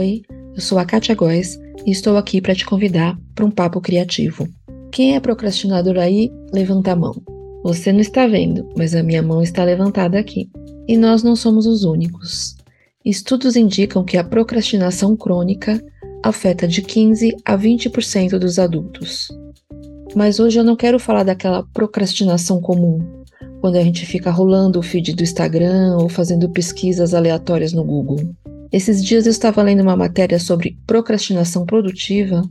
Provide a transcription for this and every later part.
Oi, eu sou a Katia Góes e estou aqui para te convidar para um papo criativo. Quem é procrastinador aí, levanta a mão. Você não está vendo, mas a minha mão está levantada aqui. E nós não somos os únicos. Estudos indicam que a procrastinação crônica afeta de 15 a 20% dos adultos. Mas hoje eu não quero falar daquela procrastinação comum, quando a gente fica rolando o feed do Instagram ou fazendo pesquisas aleatórias no Google. Esses dias eu estava lendo uma matéria sobre procrastinação produtiva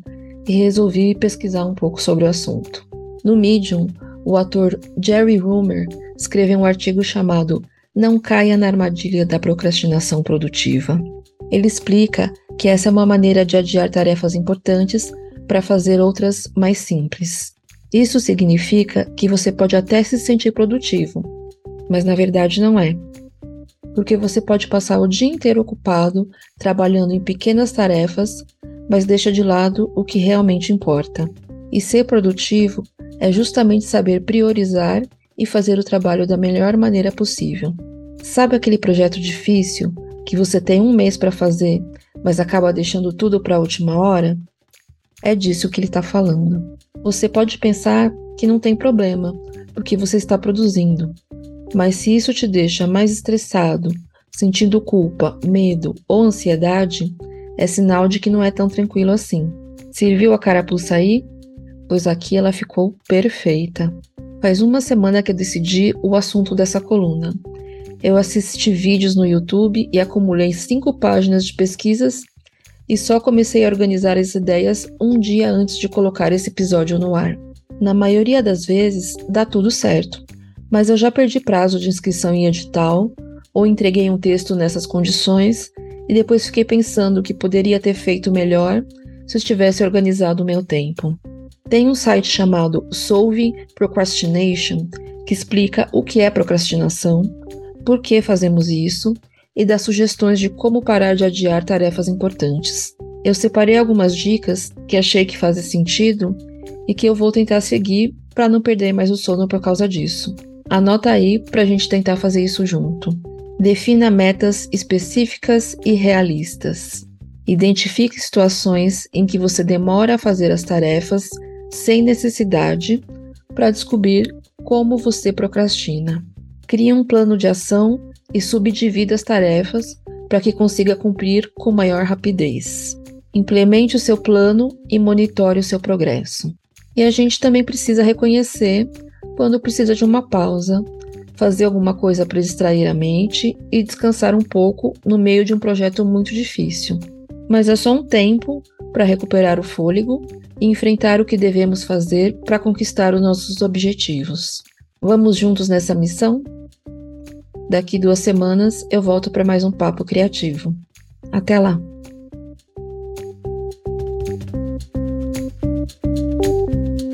e resolvi pesquisar um pouco sobre o assunto. No Medium, o ator Jerry Rumer escreveu um artigo chamado Não caia na armadilha da procrastinação produtiva. Ele explica que essa é uma maneira de adiar tarefas importantes para fazer outras mais simples. Isso significa que você pode até se sentir produtivo, mas na verdade não é porque você pode passar o dia inteiro ocupado trabalhando em pequenas tarefas, mas deixa de lado o que realmente importa. E ser produtivo é justamente saber priorizar e fazer o trabalho da melhor maneira possível. Sabe aquele projeto difícil que você tem um mês para fazer, mas acaba deixando tudo para a última hora? É disso que ele está falando. Você pode pensar que não tem problema, porque você está produzindo, mas se isso te deixa mais estressado, sentindo culpa, medo ou ansiedade, é sinal de que não é tão tranquilo assim. Serviu a carapuça aí? Pois aqui ela ficou perfeita. Faz uma semana que eu decidi o assunto dessa coluna. Eu assisti vídeos no YouTube e acumulei cinco páginas de pesquisas e só comecei a organizar as ideias um dia antes de colocar esse episódio no ar. Na maioria das vezes, dá tudo certo mas eu já perdi prazo de inscrição em edital ou entreguei um texto nessas condições e depois fiquei pensando que poderia ter feito melhor se eu tivesse organizado o meu tempo. Tem um site chamado Solving Procrastination que explica o que é procrastinação, por que fazemos isso e dá sugestões de como parar de adiar tarefas importantes. Eu separei algumas dicas que achei que fazem sentido e que eu vou tentar seguir para não perder mais o sono por causa disso. Anota aí para a gente tentar fazer isso junto. Defina metas específicas e realistas. Identifique situações em que você demora a fazer as tarefas sem necessidade para descobrir como você procrastina. Crie um plano de ação e subdivida as tarefas para que consiga cumprir com maior rapidez. Implemente o seu plano e monitore o seu progresso. E a gente também precisa reconhecer quando precisa de uma pausa, fazer alguma coisa para distrair a mente e descansar um pouco no meio de um projeto muito difícil. Mas é só um tempo para recuperar o fôlego e enfrentar o que devemos fazer para conquistar os nossos objetivos. Vamos juntos nessa missão? Daqui duas semanas eu volto para mais um papo criativo. Até lá!